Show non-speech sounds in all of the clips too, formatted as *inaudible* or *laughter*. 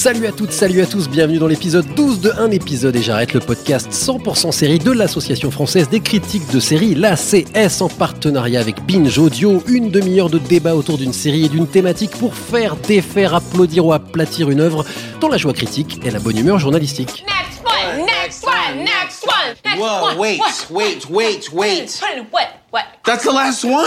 Salut à toutes, salut à tous, bienvenue dans l'épisode 12 de Un épisode et j'arrête le podcast 100% série de l'Association française des critiques de séries, l'ACS, en partenariat avec Binge Audio, une demi-heure de débat autour d'une série et d'une thématique pour faire, défaire, applaudir ou aplatir une œuvre dans la joie critique et la bonne humeur journalistique. Next one, next one, next one, next Whoa, one. wait, wait, wait, wait. What? What? That's the last one.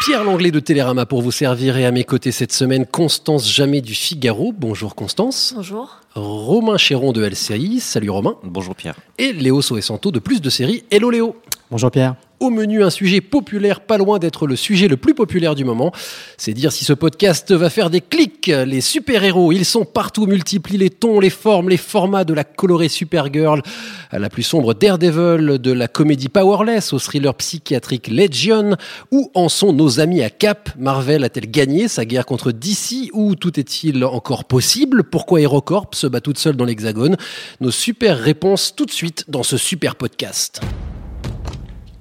Pierre Langlais de Télérama pour vous servir et à mes côtés cette semaine, Constance Jamais du Figaro. Bonjour Constance. Bonjour. Romain Chéron de LCI. Salut Romain. Bonjour Pierre. Et Léo Soesanto de Plus de séries. Hello Léo. Bonjour Pierre. Au menu, un sujet populaire, pas loin d'être le sujet le plus populaire du moment. C'est dire si ce podcast va faire des clics. Les super-héros, ils sont partout, multiplient les tons, les formes, les formats de la colorée Supergirl à la plus sombre Daredevil, de la comédie Powerless au thriller psychiatrique Legion. Où en sont nos amis à Cap? Marvel a-t-elle gagné sa guerre contre DC ou tout est-il encore possible? Pourquoi HeroCorp se bat toute seule dans l'hexagone? Nos super réponses tout de suite dans ce super podcast.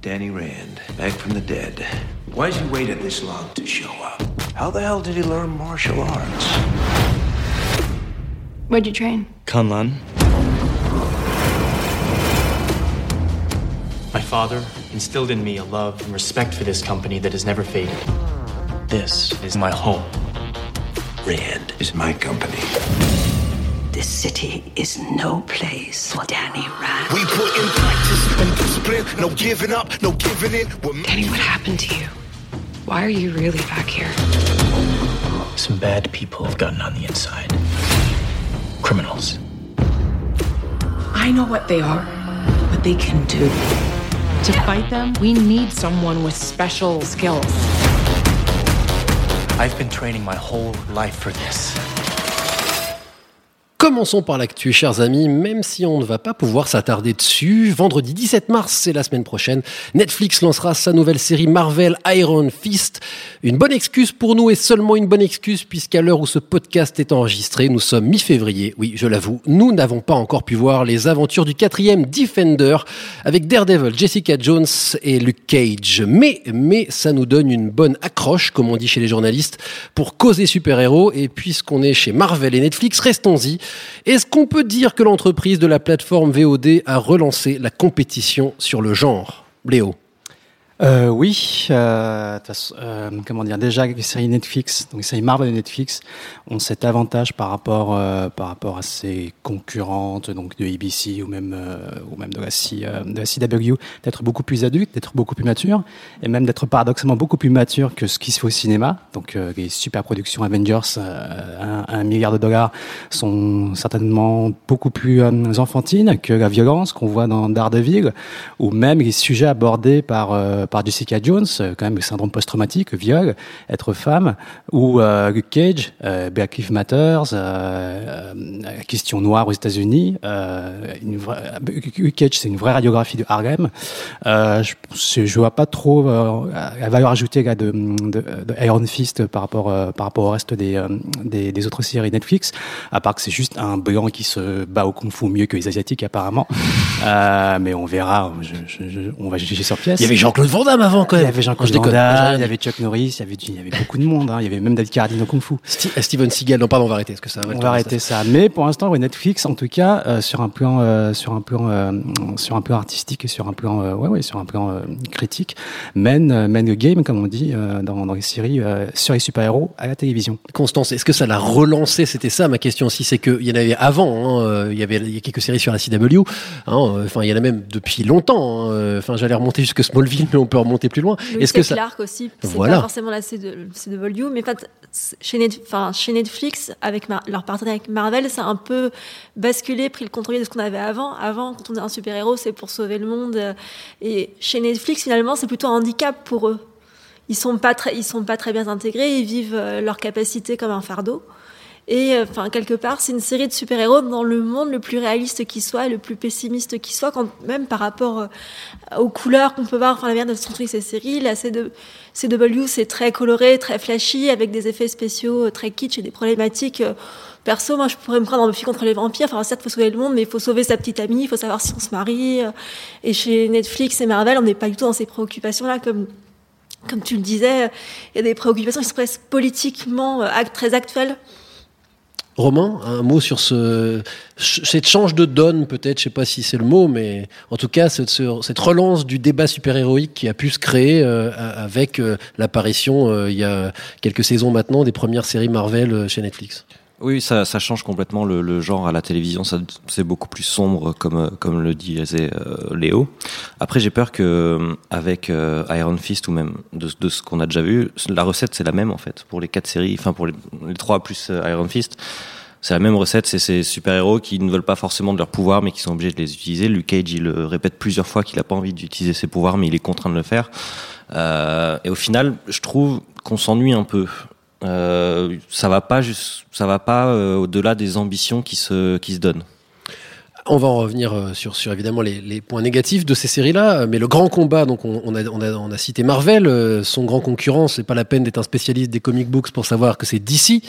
Danny Rand, back from the dead. Why'd you waited this long to show up? How the hell did he learn martial arts? Where'd you train? Kunlun. My father instilled in me a love and respect for this company that has never faded. This is my home. Rand is my company. This city is no place for Danny Rand. We put in practice and discipline, no giving up, no giving in. Danny, what happened to you? Why are you really back here? Some bad people have gotten on the inside. Criminals. I know what they are, what they can do. To fight them, we need someone with special skills. I've been training my whole life for this. Commençons par l'actu, chers amis, même si on ne va pas pouvoir s'attarder dessus. Vendredi 17 mars, c'est la semaine prochaine, Netflix lancera sa nouvelle série Marvel Iron Fist. Une bonne excuse pour nous et seulement une bonne excuse puisqu'à l'heure où ce podcast est enregistré, nous sommes mi-février. Oui, je l'avoue, nous n'avons pas encore pu voir les aventures du quatrième Defender avec Daredevil, Jessica Jones et Luke Cage. Mais, mais ça nous donne une bonne accroche, comme on dit chez les journalistes, pour causer super-héros. Et puisqu'on est chez Marvel et Netflix, restons-y. Est-ce qu'on peut dire que l'entreprise de la plateforme VOD a relancé la compétition sur le genre? Léo Euh, oui, euh, euh, comment dire, déjà les séries Netflix, donc les séries Marvel et Netflix ont cet avantage par rapport euh, par rapport à ses concurrentes, donc de ABC ou même euh, ou même de la, C, de la CW, d'être beaucoup plus adulte, d'être beaucoup plus mature, et même d'être paradoxalement beaucoup plus mature que ce qui se fait au cinéma. Donc les super productions Avengers à un milliard de dollars sont certainement beaucoup plus enfantines que la violence qu'on voit dans Daredevil, ou même les sujets abordés par par Jessica Jones, euh, quand même syndrome post-traumatique, viol, être femme, ou euh, Luke Cage, euh, Black Lives Matter, euh, euh, la question noire aux États-Unis. Euh, Luke Cage, c'est une vraie radiographie de Harlem. Euh, je, je vois pas trop euh, la valeur ajoutée là, de, de, de Iron Fist par rapport euh, par rapport au reste des, euh, des, des autres séries Netflix, à part que c'est juste un blanc qui se bat au kung-fu mieux que les asiatiques apparemment. Euh, mais on verra. Je, je- je- on va juger sur pièce. Il y avait Jean-Claude Van Damme avant quand Il y avait Je Jean-Claude Van Damme, rien il y avait Chuck Norris, il y avait, du- il y avait beaucoup de monde. hein. Il y avait même David Carradine au Kung Fu. Sti- euh, Steven Seagal, non pardon, on va arrêter. Parce que ça va On va arrêter ça. Mais pour l'instant, ouais, Netflix, en tout cas, euh, sur un plan, euh, sur un plan, euh, sur un plan artistique et sur un plan, euh, ouais, ouais, sur un plan euh, critique, mène, euh, mène le game, comme on dit euh, dans, dans les séries euh, sur les super-héros à la télévision. Constance, est-ce que ça l'a relancé? C'était ça ma question aussi, c'est qu'il y en avait avant, hein, il y avait il y a quelques séries sur la CW, hein, euh, enfin il y en a même depuis longtemps, hein, enfin j'allais remonter jusque Smallville, mais on peut remonter plus loin. Est-ce que ça... Clark aussi, c'est Voilà. pas forcément la CW, mais c'est- chez, Net- enfin, chez Netflix, avec Mar- leur partenariat avec Marvel, ça a un peu basculé, pris le contre de ce qu'on avait avant. Avant, quand on est un super-héros, c'est pour sauver le monde. Et chez Netflix, finalement, c'est plutôt un handicap pour eux. Ils sont pas très, ils sont pas très bien intégrés, ils vivent euh, leur capacité comme un fardeau. Et euh, enfin, quelque part, c'est une série de super-héros dans le monde le plus réaliste qui soit, le plus pessimiste qui soit, quand même par rapport euh, aux couleurs qu'on peut voir, enfin, la manière de construire ces séries. La C2, CW, c'est très coloré, très flashy, avec des effets spéciaux euh, très kitsch et des problématiques. Perso, moi, je pourrais me prendre en Buffy contre les vampires. Enfin, certes, il faut sauver le monde, mais il faut sauver sa petite amie, il faut savoir si on se marie. Et chez Netflix et Marvel, on n'est pas du tout dans ces préoccupations-là, comme comme tu le disais, il y a des préoccupations qui sont presque politiquement très actuelles. Romain, un mot sur ce, cette change de donne, peut-être, je sais pas si c'est le mot, mais en tout cas, cette, ce- cette relance du débat super-héroïque qui a pu se créer euh, avec euh, l'apparition, euh, il y a quelques saisons maintenant, des premières séries Marvel chez Netflix. Oui, ça, ça change complètement le, le genre à la télévision. C'est beaucoup plus sombre, comme euh, comme le disait euh, Léo. Après, j'ai peur que euh, avec euh, Iron Fist ou même de, de ce qu'on a déjà vu, la recette c'est la même en fait pour les quatre séries. Enfin pour les, trois plus euh, Iron Fist. C'est la même recette, c'est ces super-héros qui ne veulent pas forcément de leurs pouvoirs, mais qui sont obligés de les utiliser. Luke Cage, il le répète plusieurs fois qu'il a pas envie d'utiliser ses pouvoirs, mais il est contraint de le faire. Et au final, je trouve qu'on s'ennuie un peu. Euh, ça va pas ça va pas euh, au-delà des ambitions qui se qui se donnent. On va en revenir euh, sur, sur évidemment les, les points négatifs de ces séries-là, euh, mais le grand combat, donc on, on a, on, a, on a cité Marvel, euh, son grand concurrent, c'est pas la peine d'être un spécialiste des comic books pour savoir que c'est DC,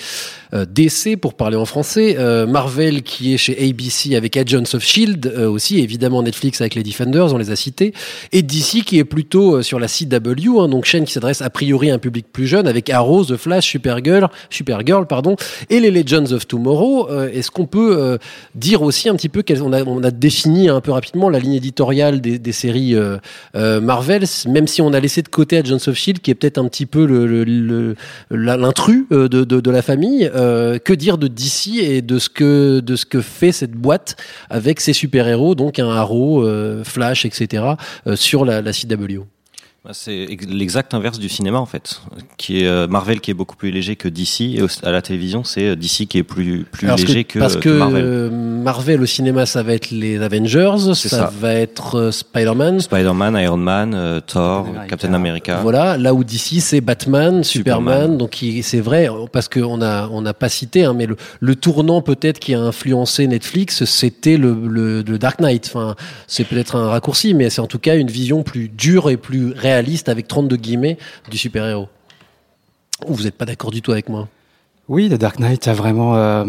DC pour parler en français, Marvel qui est chez ABC avec Agents of Shield aussi, évidemment Netflix avec les Defenders, on les a cités, et DC qui est plutôt sur la CW, hein, donc chaîne qui s'adresse a priori à un public plus jeune avec Arrow, The Flash, Supergirl, Supergirl pardon, et les Legends of Tomorrow. Est-ce qu'on peut dire aussi un petit peu quelles on a, on a défini un peu rapidement la ligne éditoriale des, des séries euh, euh, Marvel, même si on a laissé de côté Agents of Shield, qui est peut-être un petit peu le- le- le- l'intrus euh, de, de, de la famille. Euh, que dire de DC et de ce que de ce que fait cette boîte avec ses super héros, donc un Arrow, Flash, etc. sur la, la CW. Bah, C'est ex- l'exact inverse du cinéma en fait, qui est euh, Marvel qui est beaucoup plus léger que DC et à la télévision c'est euh, DC qui est plus plus Alors, parce léger que, que, parce que que Marvel. euh, Marvel au cinéma, ça va être les Avengers, ça, va être Spider-Man. Spider-Man, Iron Man, euh, Thor, Captain America. Voilà, là où d'ici c'est Batman, Superman, Superman. donc c'est vrai parce qu'on a on n'a pas cité, hein, mais le, le tournant peut-être qui a influencé Netflix, c'était le, le, le Dark Knight. Enfin, c'est peut-être un raccourci, mais c'est en tout cas une vision plus dure et plus réaliste avec 32 guillemets du super héros. Ou vous n'êtes pas d'accord du tout avec moi? Oui, The Dark Knight a vraiment, euh,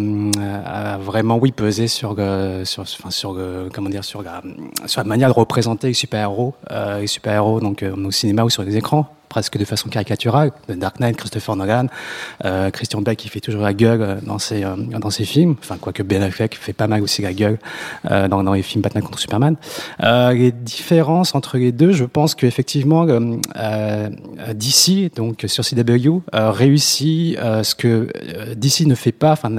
a vraiment oui pesé sur, euh, sur, enfin, sur, euh, comment dire, sur la, sur la manière de représenter les super-héros, les super-héros donc au cinéma ou sur les écrans, presque de façon caricaturale. Dark Knight, Christopher Nolan, euh, Christian Bale qui fait toujours la gueule euh, dans ses euh, dans ses films, enfin quoique Ben Affleck fait pas mal aussi la gueule dans, dans les films Batman contre Superman. Les différences entre les deux, je pense qu'effectivement DC donc sur CW réussit ce que DC ne fait pas, enfin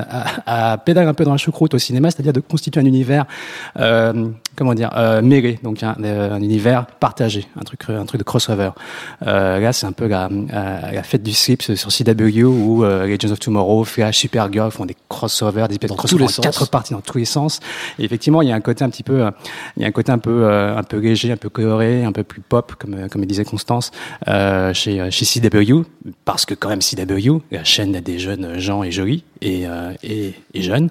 à, à pédale un peu dans la choucroute au cinéma, c'est-à-dire de constituer un univers comment dire mêlé, donc un, un univers partagé, un truc un truc de crossover. Là, c'est un peu la, la fête du slip sur CW où euh, Legends of Tomorrow, Flash, Supergirl font des crossovers, des de Dans tous les quatre parties dans tous les sens. Et effectivement, il y a un côté un petit peu, euh, il y a un côté un peu, euh, un peu léger, un peu coloré, un peu plus pop, comme comme disait Constance, chez chez CW, parce que quand même CW, la chaîne des jeunes gens est jolie et euh, et, et jeune.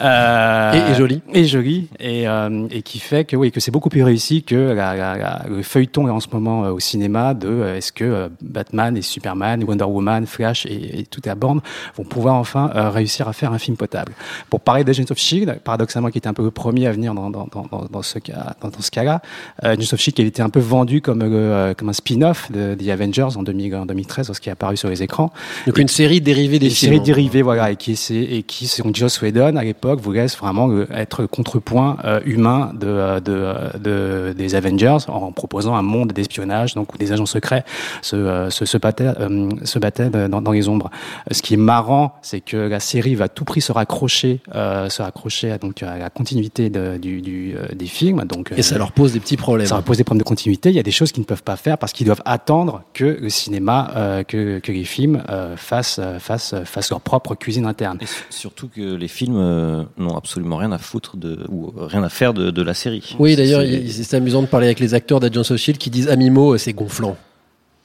Euh, Et- et jolie. et et, et qui fait que oui que c'est beaucoup plus réussi que la, la- la- le feuilleton en ce moment au cinéma de est-ce que euh, Batman et Superman, Wonder Woman, Flash et, et toute la bande vont pouvoir enfin euh, réussir à faire un film potable. Pour parler d'Agents of Shield, paradoxalement qui était un peu le premier à venir dans, dans, dans, dans- ce cas dans, ce cas-là, euh, Agents of Shield qui été un peu vendu comme le, comme un spin-off de The Avengers en, 2000 en 2013 lorsqu'il est apparu sur les écrans. Donc une série dérivée des Une films. série dérivée, voilà, et qui, c'est- et qui, selon Joss Whedon, à l'époque, voulait vraiment être le contrepoint euh, humain de, de, de- des Avengers en proposant un monde d'espionnage, donc où des agents secrets se, euh, se, se battaient, euh, se battaient dans, dans les ombres. Euh, Ce qui est marrant, c'est que la série va à tout prix se raccrocher, euh, se raccrocher à, donc, à la continuité de- du, du, euh, des films. Donc, Et ça leur pose des petits problèmes. ça leur pose des problèmes de continuité. Il y a des choses qu'ils ne peuvent pas faire parce qu'ils doivent attendre que le cinéma, euh, que, que les films euh, fassent, euh, fassent, euh, fassent leur propre cuisine interne. Et surtout que les films euh, n'ont absolument rien à foutre de ou rien à faire de, de la série. Oui, d'ailleurs, C'est- amusant de parler avec les acteurs d'Agents of Shield qui disent à mi-mot, euh, c'est gonflant.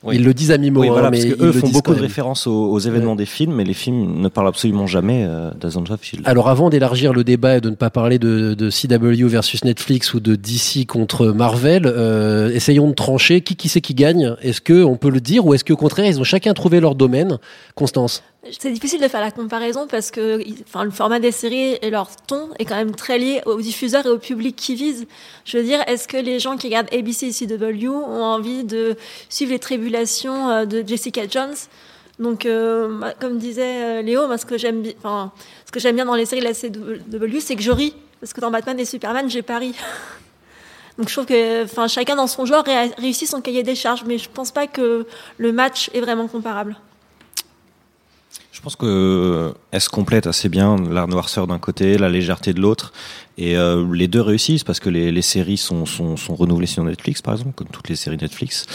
Oui. Ils le disent à mi-mot, Oui, voilà, hein, mais parce ils que eux font beaucoup de références aux, aux événements des films, mais les films ne parlent absolument jamais euh, d'Agents of Shield. Alors avant d'élargir le débat et de ne pas parler de, de CW versus Netflix ou de DC contre Marvel, euh, essayons de trancher qui qui c'est qui gagne? Est-ce que on peut le dire ou est-ce qu'au contraire ils ont chacun trouvé leur domaine? Constance? C'est difficile de faire la comparaison parce que le format des séries et leur ton est quand même très lié aux diffuseurs et au public qui visent. Je veux dire, est-ce que les gens qui regardent ABC et CW ont envie de suivre les tribulations euh, de Jessica Jones? Donc, euh, comme disait euh, Léo, moi, ce que j'aime, bien dans les séries de la CW, c'est que je ris parce que dans Batman et Superman, j'ai pas ri. *laughs* Donc, je trouve que, chacun dans son genre ré- réussit son cahier des charges, mais je pense pas que le match est vraiment comparable. Je pense que euh, se complètent assez bien, la noirceur d'un côté, la légèreté de l'autre, et euh, les deux réussissent parce que les, séries sont, sont, sont renouvelées sur Netflix, par exemple, comme toutes les séries Netflix.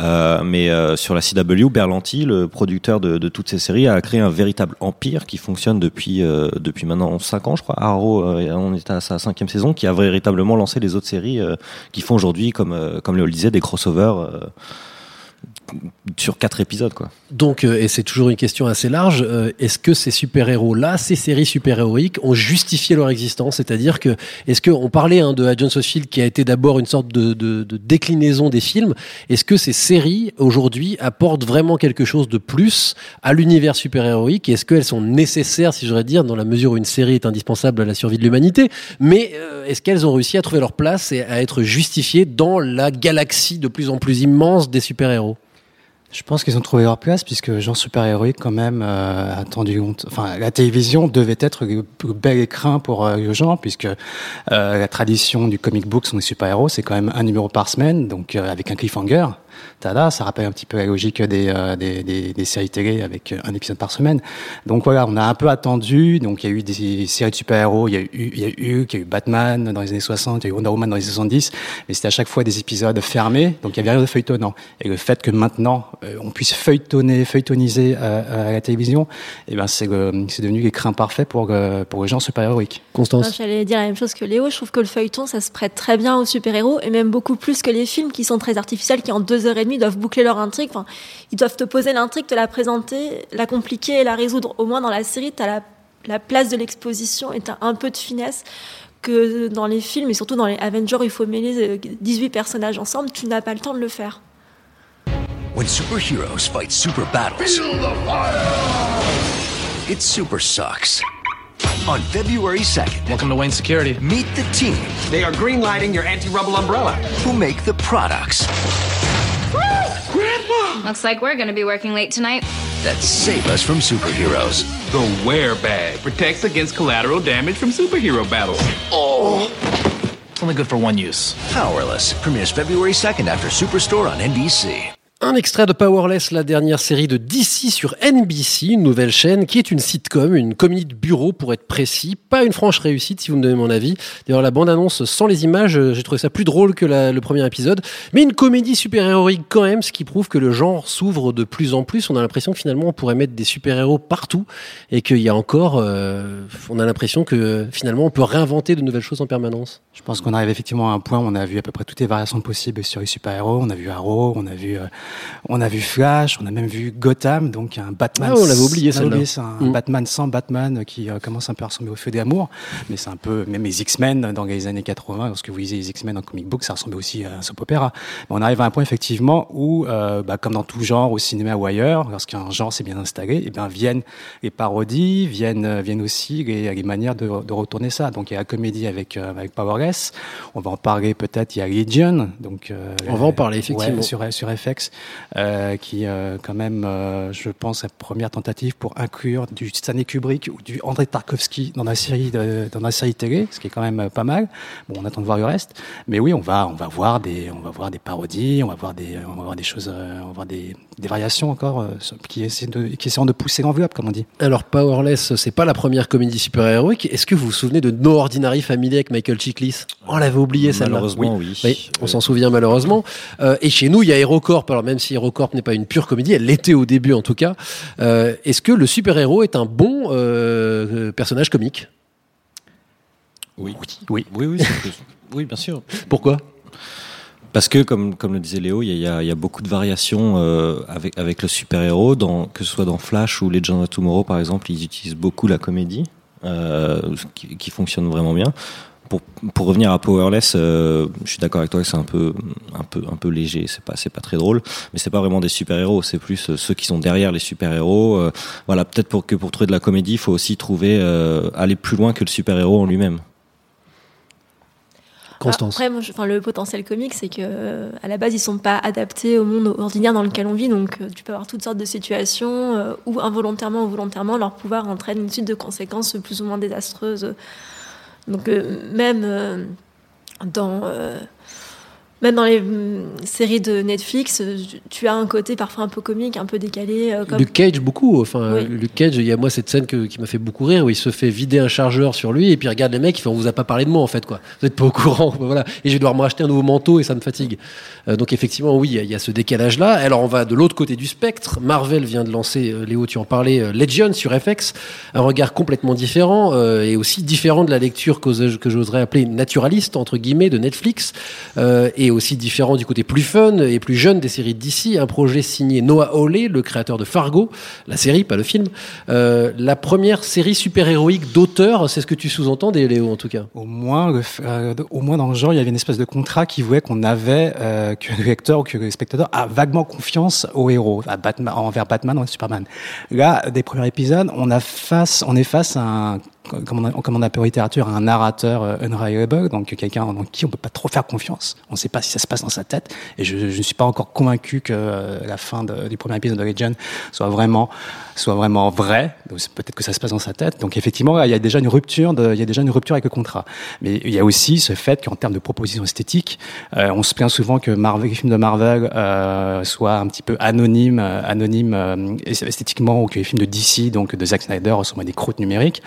Euh, mais sur la CW, Berlanti, le producteur de, toutes ces séries, a créé un véritable empire qui fonctionne depuis depuis maintenant 5 ans, je crois. Arrow, on est à sa cinquième saison, qui a véritablement lancé les autres séries qui font aujourd'hui, comme comme Léo le disait, des crossovers. Sur quatre épisodes quoi. Donc, euh, et c'est toujours une question assez large, euh, est-ce que ces super-héros-là, ces séries super-héroïques, ont justifié leur existence? C'est-à-dire que, est-ce qu'on parlait hein, de Agents of Shield qui a été d'abord une sorte de, déclinaison des films, est-ce que ces séries, aujourd'hui, apportent vraiment quelque chose de plus à l'univers super-héroïque? Est-ce qu'elles sont nécessaires, si j'aurais dire, dans la mesure où une série est indispensable à la survie de l'humanité? Mais euh, est-ce qu'elles ont réussi à trouver leur place et à être justifiées dans la galaxie de plus en plus immense des super-héros? Je pense qu'ils ont trouvé leur place puisque genre super-héroïque quand même euh, a tendu. Enfin, la télévision devait être le le bel écrin pour euh, le genre puisque euh, la tradition du comic book sur les super-héros c'est quand même un numéro par semaine, donc euh, avec un cliffhanger. Tada, ça rappelle un petit peu la logique des, euh, des, des, des séries télé avec euh, un épisode par semaine. Donc voilà, on a un peu attendu. Donc il y a eu des séries de super-héros, il y a eu, il y a eu Hulk, il y a eu Batman dans les années 60, il y a eu Wonder Woman dans les années 70, mais c'était à chaque fois des épisodes fermés, donc il y avait rien de feuilletonnant. Et le fait que maintenant euh, on puisse feuilletonner, feuilletoniser euh, à la télévision, eh ben c'est devenu l'écrin parfait pour le, pour le genre super-héroïque. Constance J'allais dire la même chose que Léo. Je trouve que le feuilleton, ça se prête très bien aux super-héros et même beaucoup plus que les films qui sont très artificiels, qui en deux heures et demie doivent boucler leur intrigue. Enfin, ils doivent te poser l'intrigue, te la présenter, la compliquer et la résoudre. Au moins dans la série, t'as la, la place de l'exposition et t'as un peu de finesse que dans les films et surtout dans les Avengers, où il faut mêler euh, 18 personnages ensemble. Tu n'as pas le temps de le faire. When superheroes fight super battles, it super sucks. On February 2nd, Welcome to Wayne Security. meet the team They are greenlighting your anti-rubble umbrella. who make the products Looks like we're gonna be working late tonight. that save us from superheroes. The wear bag protects against collateral damage from superhero battles. Oh! It's only good for one use. Powerless premieres February 2nd after Superstore on NBC. Un extrait de Powerless, la dernière série de DC sur NBC, une nouvelle chaîne qui est une sitcom, une comédie de bureau pour être précis, pas une franche réussite si vous me donnez mon avis. D'ailleurs la bande-annonce sans les images, euh, j'ai trouvé ça plus drôle que le premier épisode, mais une comédie super-héroïque quand même, ce qui prouve que le genre s'ouvre de plus en plus. On a l'impression que finalement on pourrait mettre des super-héros partout et qu'il y a encore, euh, on a l'impression que finalement on peut réinventer de nouvelles choses en permanence. Je pense qu'on arrive effectivement à un point où on a vu à peu près toutes les variations possibles sur les super-héros. On a vu Arrow, on a vu, euh, on a vu Flash, on a même vu Gotham, donc un Batman. Ah, on l'avait oublié, ça, un Mm. Batman sans Batman qui euh, commence un peu à ressembler au feu d'amour. Mais c'est un peu, même les X-Men dans les années 80, lorsque vous lisez les X-Men en comic book, ça ressemblait aussi à un soap. Mais on arrive à un point effectivement où, euh, bah, comme dans tout genre, au cinéma ou ailleurs, lorsqu'un genre s'est bien installé, eh bien viennent les parodies, viennent, euh, viennent aussi les, les manières de, de retourner ça. Donc il y a la comédie avec, euh, avec Powerless. On va en parler peut-être. Il y a Legion, donc On va en parler, effectivement. ouais, sur sur FX, euh, qui euh, quand même, euh, je pense, la première tentative pour inclure du Stanley Kubrick ou du André Tarkovsky dans la série de, dans la série télé, ce qui est quand même euh, pas mal. Bon, on attend de voir le reste, mais oui, on va on va voir des on va voir des parodies, on va voir des on va voir des choses, euh, on va voir des, des variations encore euh, qui essaient de qui essaieront de pousser l'enveloppe, comme on dit. Alors Powerless, c'est pas la première comédie super-héroïque. Est-ce que vous vous souvenez de No Ordinary Family avec Michael Chiklis? On l'avait oublié celle-là. Malheureusement, oui. on s'en souvient malheureusement. Euh, et chez nous, il y a HeroCorp. Alors même si HeroCorp n'est pas une pure comédie, elle l'était au début en tout cas. Euh, Est-ce que le super-héros est un bon euh, personnage comique? Oui. Oui. Oui, oui, oui, bien sûr. Pourquoi? Parce que, comme, comme le disait Léo, il y a, il y a beaucoup de variations euh, avec, avec le super-héros, dans, que ce soit dans Flash ou Legends of Tomorrow, par exemple, ils utilisent beaucoup la comédie, euh, qui, qui fonctionne vraiment bien. Pour, pour revenir à Powerless, euh, je suis d'accord avec toi que c'est un peu, un peu, un peu léger, c'est pas, c'est pas très drôle, mais c'est pas vraiment des super-héros, c'est plus euh, ceux qui sont derrière les super-héros. Euh, voilà, peut-être pour que pour trouver de la comédie, il faut aussi trouver, euh, aller plus loin que le super-héros en lui-même. Constance. Après, moi, je- enfin, le potentiel comique, c'est que euh, à la base, ils sont pas adaptés au monde ordinaire dans lequel on vit. Donc, euh, tu peux avoir toutes sortes de situations euh, où, involontairement ou volontairement, leur pouvoir entraîne une suite de conséquences plus ou moins désastreuses. Donc, euh, même euh, dans euh, même dans les hum, séries de Netflix, euh, tu as un côté parfois un peu comique, un peu décalé. euh, comme... Luke Cage beaucoup. Enfin Oui. Luke Cage il y a moi cette scène que- qui m'a fait beaucoup rire où il se fait vider un chargeur sur lui et puis il regarde les mecs il fait on vous a pas parlé de moi en fait quoi. Vous êtes pas au courant *laughs* voilà. Et je vais devoir me racheter un nouveau manteau et ça me fatigue. Euh, donc effectivement oui il y a- il y, a ce décalage là alors on va de l'autre côté du spectre. Marvel vient de lancer euh, Léo tu en parlais Legion sur FX un regard complètement différent et aussi différent de la lecture que j'oserais appeler naturaliste entre guillemets de Netflix. Et aussi différent du côté plus fun et plus jeune des séries d'ici. Un projet signé Noah Hawley, le créateur de Fargo, la série, pas le film. Euh, la première série super-héroïque d'auteur, c'est ce que tu sous-entends, Léo, en tout cas. Au moins, euh, au moins dans le genre, il y avait une espèce de contrat qui voulait qu'on avait, euh, que le lecteur ou que le spectateur a vaguement confiance au héros, à Batman, envers Batman ou Superman. Là, des premiers épisodes, on a face, on est face à un, comme on, a- comme appelle en littérature, un narrateur euh, unreliable, donc quelqu'un en qui on peut pas trop faire confiance. On ne sait pas si ça se passe dans sa tête, et je, ne suis pas encore convaincu que euh, la fin du premier épisode de Legend soit vraiment, soit vraiment vrai. Donc, c'est Peut-être que ça se passe dans sa tête. Donc effectivement, il y a déjà une rupture, il y a déjà une rupture avec le contrat. Mais il y a aussi ce fait qu'en termes de proposition esthétique, euh, on se plaint souvent que Marvel, les films de Marvel soient un petit peu anonymes, anonymes esthétiquement, ou que les films de DC, donc de Zack Snyder, ressemblent à des croûtes numériques.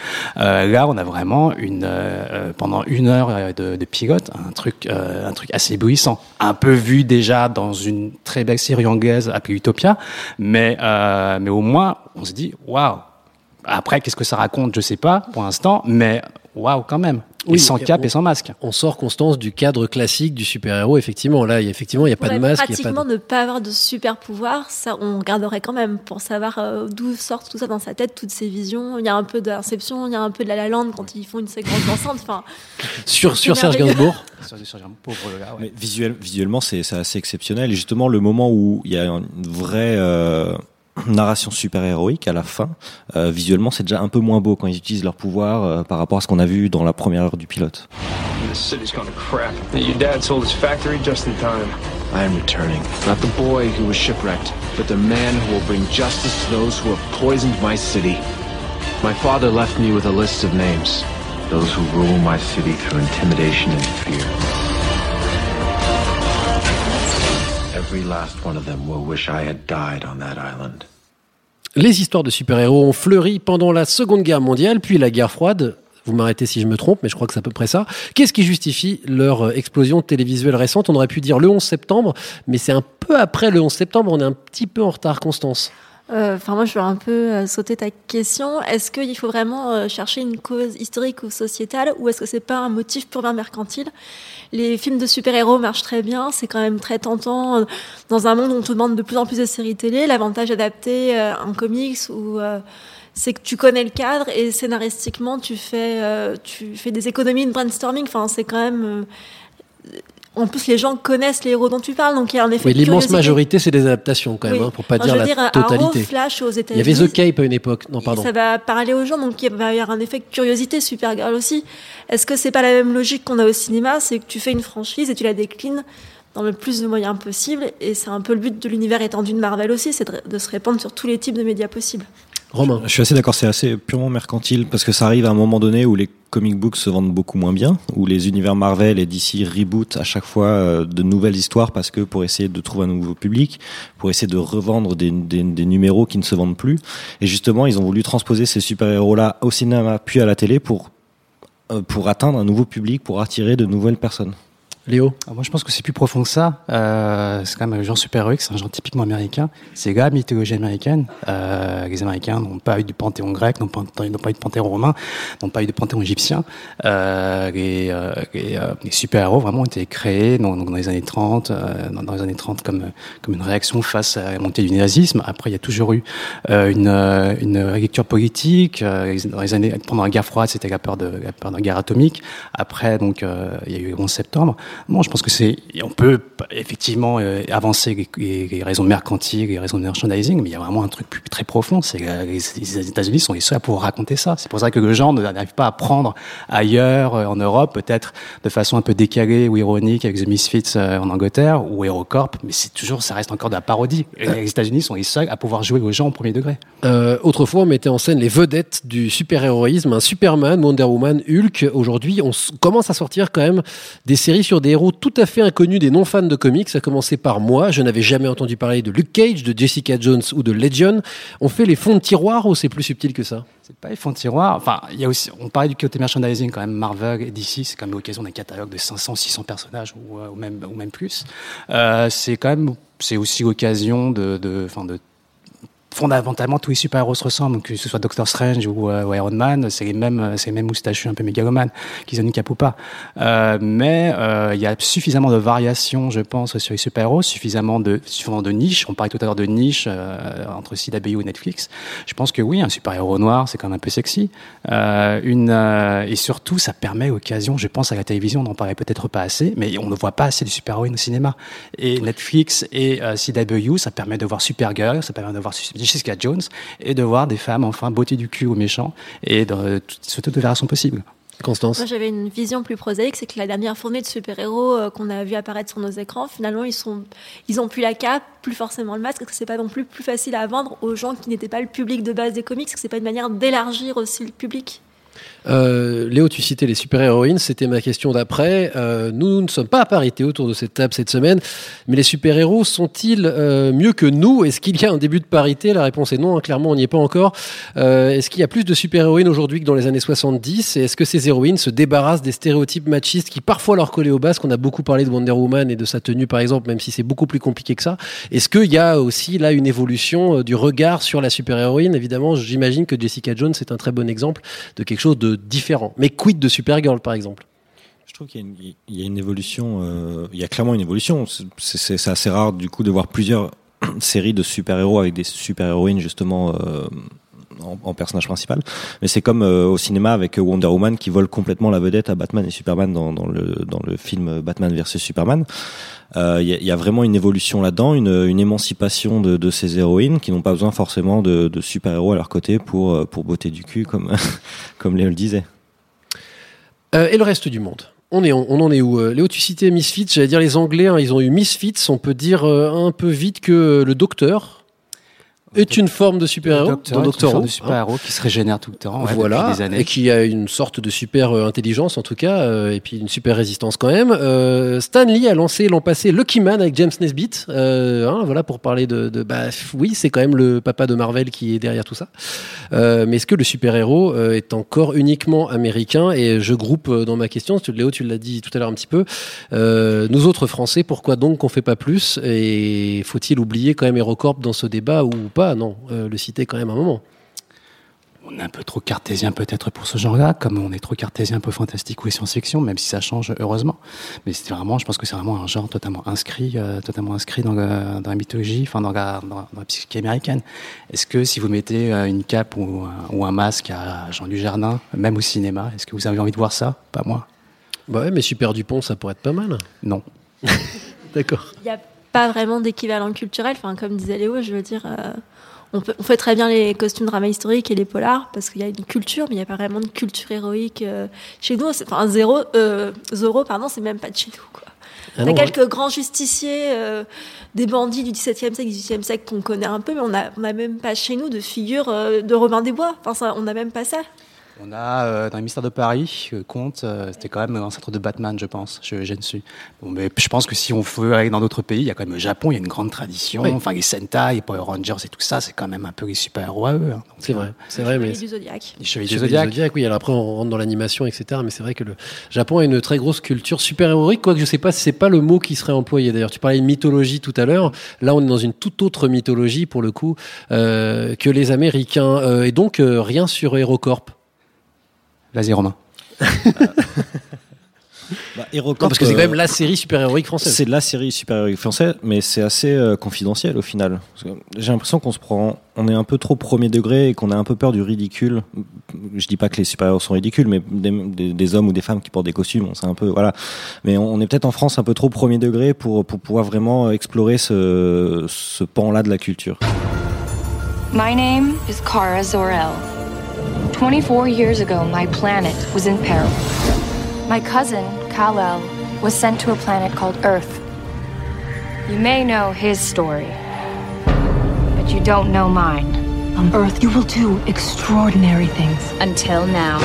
Là, on a vraiment une euh, pendant une heure euh, de, pilote, un truc, euh, un truc assez éblouissant, un peu vu déjà dans une très belle série anglaise appelée Utopia, mais euh, mais au moins on se dit waouh. Après, qu'est-ce que ça raconte, je sais pas pour l'instant, mais waouh quand même. Et sans cap on- et sans masque. On sort Constance du cadre classique du super-héros. Effectivement, là, il y a, effectivement, il n'y a pas de masque. il y a pas pratiquement de... ne pas avoir de super pouvoir, ça on regarderait quand même pour savoir euh, d'où sort tout ça dans sa tête, toutes ces visions. Il y a un peu d'Inception, il y a un peu de La La Land quand ils font une séquence d'enceinte. Enfin, *laughs* Sur, sur Serge. Gainsbourg. Pauvre gars, ouais. Mais visuel, visuellement, c'est c'est assez exceptionnel. Et justement, le moment où il y a une vraie euh, *clears throat* narration super-héroïque à la fin, euh, visuellement, c'est déjà un peu moins beau quand ils utilisent leur pouvoir euh, par rapport à ce qu'on a vu dans la première heure du pilote. This city's gone to crap. Your dad sold his factory just in time. I am returning. Not the boy who was shipwrecked, but the man who will bring justice to those who have poisoned my city. My father left me with a list of names. Those who rule my city through intimidation and fear. Every last one of them will wish I had died on that island. Les histoires de super-héros ont fleuri pendant la Seconde Guerre mondiale, puis la guerre froide. Vous m'arrêtez si je me trompe, mais je crois que c'est à peu près ça. Qu'est-ce qui justifie leur euh, explosion télévisuelle récente? On aurait pu dire le 11 septembre, mais c'est un peu après le 11 septembre, on est un petit peu en retard, Constance. Euh, Enfin, moi, je vais un peu euh, sauter ta question. Est-ce qu'il faut vraiment euh, chercher une cause historique ou sociétale, ou est-ce que c'est pas un motif purement mercantile? Les films de super-héros marchent très bien, c'est quand même très tentant. Dans un monde où on te demande de plus en plus de séries télé, l'avantage d'adapter un comics ou c'est que tu connais le cadre et scénaristiquement tu fais tu fais des économies de brainstorming. Enfin, c'est quand même en plus, les gens connaissent les héros dont tu parles, donc il y a un effet Oui, l'immense majorité, c'est des adaptations quand même, Oui. hein, pour pas dire la dire, Arrow, totalité. Flash aux Il y États-Unis. avait The Cape à une époque. Non, pardon. Ça va parler aux gens, donc il va y avoir un effet de curiosité, Supergirl aussi. Est-ce que c'est pas la même logique qu'on a au cinéma? C'est que tu fais une franchise et tu la déclines dans le plus de moyens possible, et c'est un peu le but de l'univers étendu de Marvel aussi, c'est de, de se répandre sur tous les types de médias possibles. Je suis assez d'accord, c'est assez purement mercantile parce que ça arrive à un moment donné où les comic books se vendent beaucoup moins bien, où les univers Marvel et DC rebootent à chaque fois euh, de nouvelles histoires parce que pour essayer de trouver un nouveau public, pour essayer de revendre des, des, des numéros qui ne se vendent plus. Et justement, ils ont voulu transposer ces super-héros-là au cinéma puis à la télé pour, euh, pour atteindre un nouveau public, pour attirer de nouvelles personnes. Léo Ah, Moi, je pense que c'est plus profond que ça. Euh, c'est quand même un genre super-héroïque, c'est un genre typiquement américain. C'est gars mythologie américaine. Euh, les Américains n'ont pas eu du panthéon grec, n'ont pas, eu de panthéon romain, n'ont pas eu de panthéon égyptien. Euh, les euh, les, euh, les super-héros vraiment ont été créés dans, dans les années 30, euh, dans, dans les années 30 comme, comme une réaction face à la montée du nazisme. Après, il y a toujours eu une, une lecture politique. Dans les années, pendant la guerre froide, c'était la peur de la peur de la guerre atomique. Après, donc, il y a eu le 11 septembre. Bon, je pense que c'est, on peut effectivement euh, avancer les, raisons mercantiles, les raisons de merchandising, mais il y a vraiment un truc très profond. C'est les, les États-Unis sont les seuls à pouvoir raconter ça. C'est pour ça que le genre n'arrive pas à prendre ailleurs, euh, en Europe, peut-être de façon un peu décalée ou ironique avec The Misfits euh, en Angleterre ou HeroCorp, mais c'est toujours, ça reste encore de la parodie. Les États-Unis sont les seuls à pouvoir jouer aux gens au premier degré. Autrefois, on mettait en scène les vedettes du super-héroïsme, un Superman, Wonder Woman, Hulk. Aujourd'hui, on commence à sortir quand même des séries sur des héros tout à fait inconnus des non-fans de comics. Ça a commencé par moi. Je n'avais jamais entendu parler de Luke Cage, de Jessica Jones ou de Legion. On fait les fonds de tiroir ou c'est plus subtil que ça? C'est pas les fonds de tiroir. Enfin, on parlait du côté merchandising quand même. Marvel et DC, c'est quand même l'occasion d'un catalogue de 500, 600 personnages ou, euh, ou même, ou même plus. Euh, c'est quand même, c'est aussi l'occasion de fondamentalement tous les super-héros se ressemblent, que ce soit Doctor Strange ou, euh, Iron Man, c'est les mêmes, euh, c'est les mêmes un peu mégalomanes qu'ils ont une cape ou pas. Euh, mais il y a suffisamment de variations, je pense, sur les super-héros, suffisamment de, suffisamment de niches. On parlait tout à l'heure de niches entre CW et Netflix. Je pense que oui, un super-héros noir, c'est quand même un peu sexy. Et surtout, ça permet l'occasion, je pense à la télévision, on n'en parlait peut-être pas assez, mais on ne voit pas assez de super-héroïnes au cinéma. Et Netflix et CW, ça permet de voir Supergirl, ça permet de voir Jessica Jones et de voir des femmes enfin beauté du cul aux méchants et de, sur toutes les versions possibles. Constance Moi, j'avais une vision plus prosaïque, c'est que la dernière fournée de super-héros euh, qu'on a vu apparaître sur nos écrans, finalement, ils sont, ils ont plus la cape, plus forcément le masque, que c'est pas non plus plus facile à vendre aux gens qui n'étaient pas le public de base des comics, que c'est pas une manière d'élargir aussi le public. Euh, Léo, tu citais les super-héroïnes, c'était ma question d'après. Euh, nous ne sommes pas à parité autour de cette table cette semaine, mais les super-héros sont-ils euh, mieux que nous? Est-ce qu'il y a un début de parité? La réponse est non, hein, clairement on n'y est pas encore. Euh, est-ce qu'il y a plus de super-héroïnes aujourd'hui que dans les années 70 Et est-ce que ces héroïnes se débarrassent des stéréotypes machistes qui parfois leur collaient au basque? On a beaucoup parlé de Wonder Woman et de sa tenue par exemple, même si c'est beaucoup plus compliqué que ça. Est-ce qu'il y a aussi là une évolution euh, du regard sur la super-héroïne? Évidemment, j'imagine que Jessica Jones est un très bon exemple de quelque chose de différent. Mais quid de Supergirl, par exemple? Je trouve qu'il y a une, évolution, euh, il y a clairement une évolution. C'est assez rare du coup de voir plusieurs *clears throat* séries de super-héros avec des super-héroïnes justement euh, en, personnage principal. Mais c'est comme euh, au cinéma avec Wonder Woman qui vole complètement la vedette à Batman et Superman dans, le, film Batman vs Superman. Euh, Il y, a, il y a vraiment une évolution là-dedans, une, émancipation de, ces héroïnes qui n'ont pas besoin forcément de, super-héros à leur côté pour, euh, pour botter du cul, comme, *laughs* comme Léo le disait. Euh, et le reste du monde? On, est, on, en est où Euh, Léo, tu citais Misfits, j'allais dire les Anglais, hein, ils ont eu Misfits, on peut dire euh, un peu vite que le docteur est une forme de super-héros. Docteur, dans Doctor Who, de super-héros qui se régénère tout le temps, ouais, voilà, depuis des années. et qui a une sorte de super euh, intelligence en tout cas, euh, et puis une super résistance quand même. Euh, Stan Lee a lancé l'an passé Lucky Man avec James Nesbitt, euh, hein, voilà pour parler de, de bah oui c'est quand même le papa de Marvel qui est derrière tout ça. Euh, mais est-ce que le super-héros euh, est encore uniquement américain? Et je groupe euh, dans ma question, tu- Léo tu l'as dit tout à l'heure un petit peu, euh, nous autres Français, pourquoi donc qu'on fait pas plus? Et faut-il oublier quand même HeroCorp dans ce débat ou pas? Non, euh, le citer quand même un moment. On est un peu trop cartésien peut-être pour ce genre-là, comme on est trop cartésien un peu fantastique ou science-fiction, même si ça change heureusement. Mais c'est vraiment, je pense que c'est vraiment un genre totalement inscrit, euh, totalement inscrit dans, le- dans la mythologie, enfin dans la, dans, dans la psyché américaine. Est-ce que si vous mettez euh, une cape ou un, ou un masque à Jean Dujardin, même au cinéma, est-ce que vous avez envie de voir ça? Pas moi. Bah ouais, mais Super Dupont, ça pourrait être pas mal. Non. *laughs* D'accord. Il n'y a pas vraiment d'équivalent culturel. Enfin, comme disait Léo, je veux dire, euh, on, peut, on fait très bien les costumes drama historiques et les polars parce qu'il y a une culture, mais il n'y a pas vraiment de culture héroïque euh, chez nous. Enfin, zéro, euh, pardon, c'est même pas de chez nous. Quoi. Ah on a non, quelques grands justiciers, euh, des bandits du XVIIe siècle, XVIIIe siècle qu'on connaît un peu, mais on n'a on a même pas chez nous de figure euh, de Robin des Bois. Enfin, ça, on n'a même pas ça. On a euh, dans les mystères de Paris, euh, Comte, euh, c'était quand même ancêtre de Batman, je pense. Je, je ne suis. Bon, mais je pense que si on veut aller dans d'autres pays, il y a quand même le Japon, il y a une grande tradition. Oui. Enfin, les Sentai, les Power Rangers et tout ça, c'est quand même un peu les super-héros à eux. hein. C'est vrai, c'est vrai, mais Chevalier du Zodiac. Les Chevaliers Les du Zodiac. oui. Alors après, on rentre dans l'animation, etc. Mais c'est vrai que le Japon a une très grosse culture super-héroïque, quoique je sais pas si c'est pas le mot qui serait employé. D'ailleurs, tu parlais de mythologie tout à l'heure. Là, on est dans une toute autre mythologie, pour le coup, euh, que les Américains. Euh, et donc, euh, rien sur HeroCorp. Vas-y, Romain. *laughs* Bah, Non, parce que c'est quand même euh, la série super-héroïque française. C'est la série super-héroïque française, mais c'est assez euh, confidentiel au final. J'ai l'impression qu'on se prend, on est un peu trop premier degré et qu'on a un peu peur du ridicule. Je dis pas que les super-héros sont ridicules, mais des, des- des hommes ou des femmes qui portent des costumes, c'est un peu voilà. Mais on, on est peut-être en France un peu trop premier degré pour pour pouvoir vraiment explorer ce ce pan-là de la culture. My name is Kara Zor-El. 24 years ago, my planet was in peril. My cousin, Kal-El, was sent to a planet called Earth. You may know his story, but you don't know mine. On Earth, you will do extraordinary things. Until now.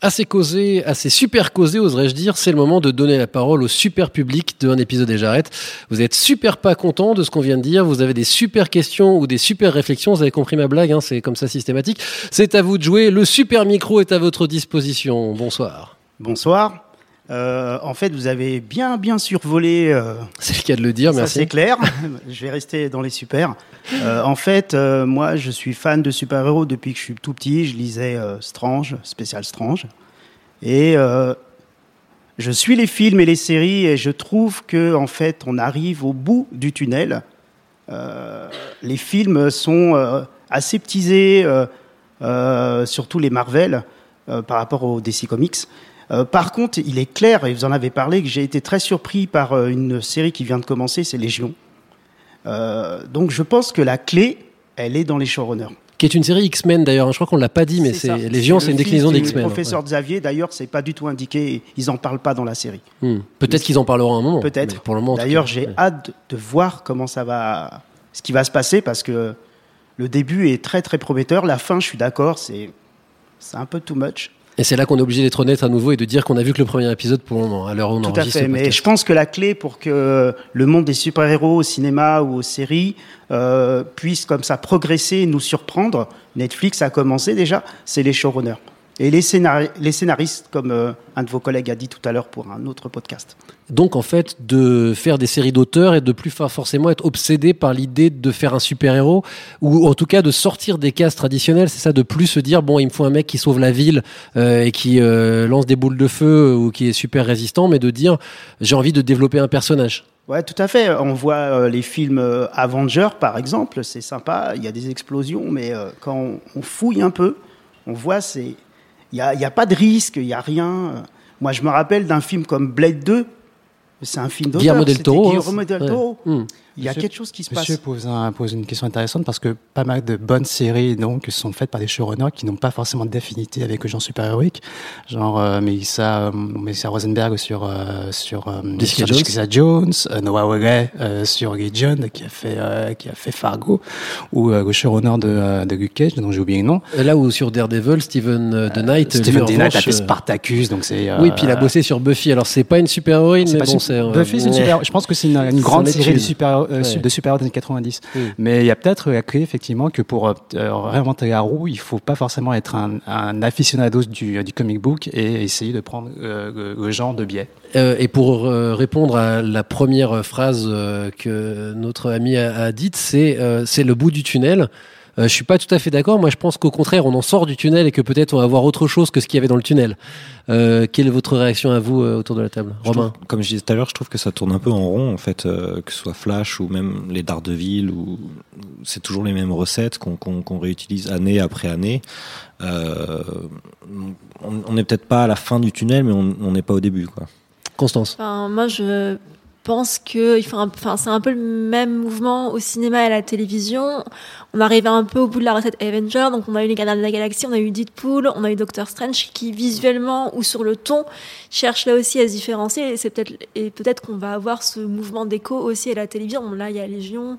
Assez causé, assez super causé, oserais-je dire. C'est le moment de donner la parole au super public de un épisode et j'arrête. Vous êtes super pas content de ce qu'on vient de dire. Vous avez des super questions ou des super réflexions. Vous avez compris ma blague, hein, c'est comme ça systématique. C'est à vous de jouer. Le super micro est à votre disposition. Bonsoir. Bonsoir. Euh, en fait, vous avez bien, bien survolé. euh, C'est le cas de le dire, ça, merci. c'est clair. *laughs* je vais rester dans les super. Euh, en fait, moi, je suis fan de super-héros depuis que je suis tout petit. Je lisais Strange, spécial Strange. Et je suis les films et les séries et je trouve que, en fait, on arrive au bout du tunnel. Les films sont aseptisés, surtout les Marvel, par rapport aux DC Comics. Euh, par contre, il est clair, et vous en avez parlé, que j'ai été très surpris par euh, une série qui vient de commencer, c'est Légion. Euh, donc je pense que la clé, elle est dans les showrunners. Qui est une série X-Men d'ailleurs. Je crois qu'on l'a pas dit, mais c'est Légion, c'est une déclinaison d'X-Men. Professeur Xavier, d'ailleurs, c'est pas du tout indiqué. Ils en parlent pas dans la série. Hmm. Peut-être qu'ils en parleront un moment. Peut-être. Pour le moment. D'ailleurs, j'ai ouais. hâte de voir comment ça va, ce qui va se passer parce que le début est très très prometteur. La fin, je suis d'accord, c'est c'est un peu too much. Et c'est là qu'on est obligé d'être honnête à nouveau et de dire qu'on a vu que le premier épisode pour le moment, à l'heure où on Tout à enregistre. fait. le Mais podcast. je pense que la clé pour que le monde des super-héros au cinéma ou aux séries euh, puisse comme ça progresser et nous surprendre, Netflix a commencé déjà, c'est les showrunners. Et les, scénari- les scénaristes, comme euh, un de vos collègues a dit tout à l'heure pour un autre podcast. Donc en fait, de faire des séries d'auteurs et de plus forcément être obsédé par l'idée de faire un super-héros, ou en tout cas de sortir des cases traditionnelles, c'est ça, de plus se dire, bon, il me faut un mec qui sauve la ville euh, et qui euh, lance des boules de feu ou qui est super résistant, mais de dire, j'ai envie de développer un personnage. Ouais, tout à fait. On voit euh, les films euh, Avengers, par exemple, c'est sympa, il y a des explosions, mais euh, quand on, on fouille un peu, on voit, c'est, il n'y a, pas de risque, il n'y a rien. Moi, je me rappelle d'un film comme Blade 2, c'est un film d'auteur. Guillermo del Toro, hein, Guillermo del ouais. Toro. Hmm. Il y a Monsieur- quelque chose qui se Monsieur passe. pose, un- pose une question intéressante parce que pas mal de bonnes séries donc sont faites par des showrunners qui n'ont pas forcément d'affinité avec le genre super-héroïque, genre euh, Melissa, euh, Melissa Rosenberg sur euh, sur, euh, Jessica sur Jones. Jessica Jones, euh, Noah euh, sur Legion qui a fait euh, qui a fait Fargo ou euh, le showrunner de, euh, de Luke Cage dont j'ai oublié le nom. Là où sur Daredevil, Steven euh, The Knight, lui, Stephen en D. Knight a fait Spartacus donc c'est Oui, puis il a bossé sur Buffy. Alors c'est pas une super-héroïne, mais bon, euh, Buffy, c'est une super. Je pense que c'est une, *laughs* grande série de super, euh, Ouais. de super des années 90. Mm. Mais il y a peut-être la clé effectivement que pour euh, réinventer la roue, il faut pas forcément être un, un aficionado du, du comic book et essayer de prendre euh, le, genre de biais. Euh, et pour euh, répondre à la première phrase euh, que notre ami a, a dite, c'est euh, c'est le bout du tunnel. Euh, je suis pas tout à fait d'accord. Moi, je pense qu'au contraire, on en sort du tunnel et que peut-être on va voir autre chose que ce qu'il y avait dans le tunnel. Euh, quelle est votre réaction à vous euh, autour de la table, Je Romain? trouve- comme je disais tout à l'heure, je trouve que ça tourne un peu en rond, en fait, euh, que ce soit Flash ou même les Daredevil, ou c'est toujours les mêmes recettes qu'on réutilise année après année. Euh, on n'est peut-être pas à la fin du tunnel, mais on on n'est pas au début, quoi. Constance? Enfin, moi, je pense que enfin, c'est un peu le même mouvement au cinéma et à la télévision. On arrivait un peu au bout de la recette Avenger, donc on a eu les Gardiens de la Galaxie, on a eu Deadpool, on a eu Doctor Strange, qui visuellement ou sur le ton cherchent là aussi à se différencier. Et c'est peut-être et peut-être qu'on va avoir ce mouvement d'écho aussi à la télévision. Là, il y a Légion,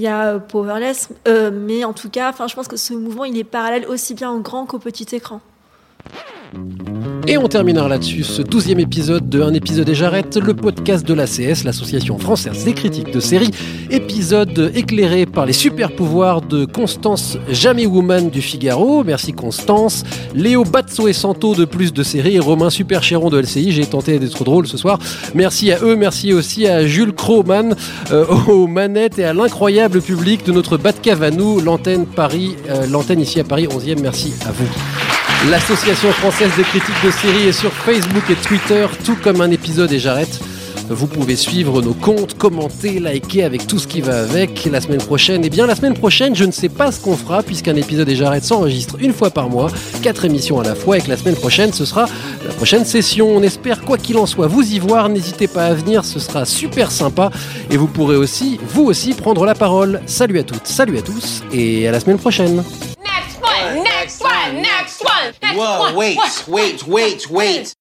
il y a euh, Powerless, euh, mais en tout cas, enfin, je pense que ce mouvement il est parallèle aussi bien au grand qu'au petit écran. Et on terminera là-dessus ce douzième épisode de Un épisode et j'arrête, le podcast de l'ACS, l'Association française des critiques de séries. Épisode éclairé par les super pouvoirs de Constance Jamais Woman du Figaro. Merci Constance. Léo Bazzo et Santo de Plus de séries et Romain Superchéron de LCI. J'ai tenté d'être drôle ce soir. Merci à eux. Merci aussi à Jules Croman euh, *laughs* aux manettes et à l'incroyable public de notre Batcave à nous, l'antenne Paris, euh, l'antenne ici à Paris 11e. Merci à vous. L'Association française des critiques de séries est sur Facebook et Twitter, tout comme un épisode et j'arrête. Vous pouvez suivre nos comptes, commenter, liker avec tout ce qui va avec. La semaine prochaine, eh bien la semaine prochaine, je ne sais pas ce qu'on fera puisqu'un épisode et j'arrête s'enregistre une fois par mois, quatre émissions à la fois et que la semaine prochaine, ce sera la prochaine session. On espère quoi qu'il en soit vous y voir. N'hésitez pas à venir, ce sera super sympa et vous pourrez aussi, vous aussi, prendre la parole. Salut à toutes, salut à tous et à la semaine prochaine. Next one, next one, next Whoa, wait, wait, wait, wait.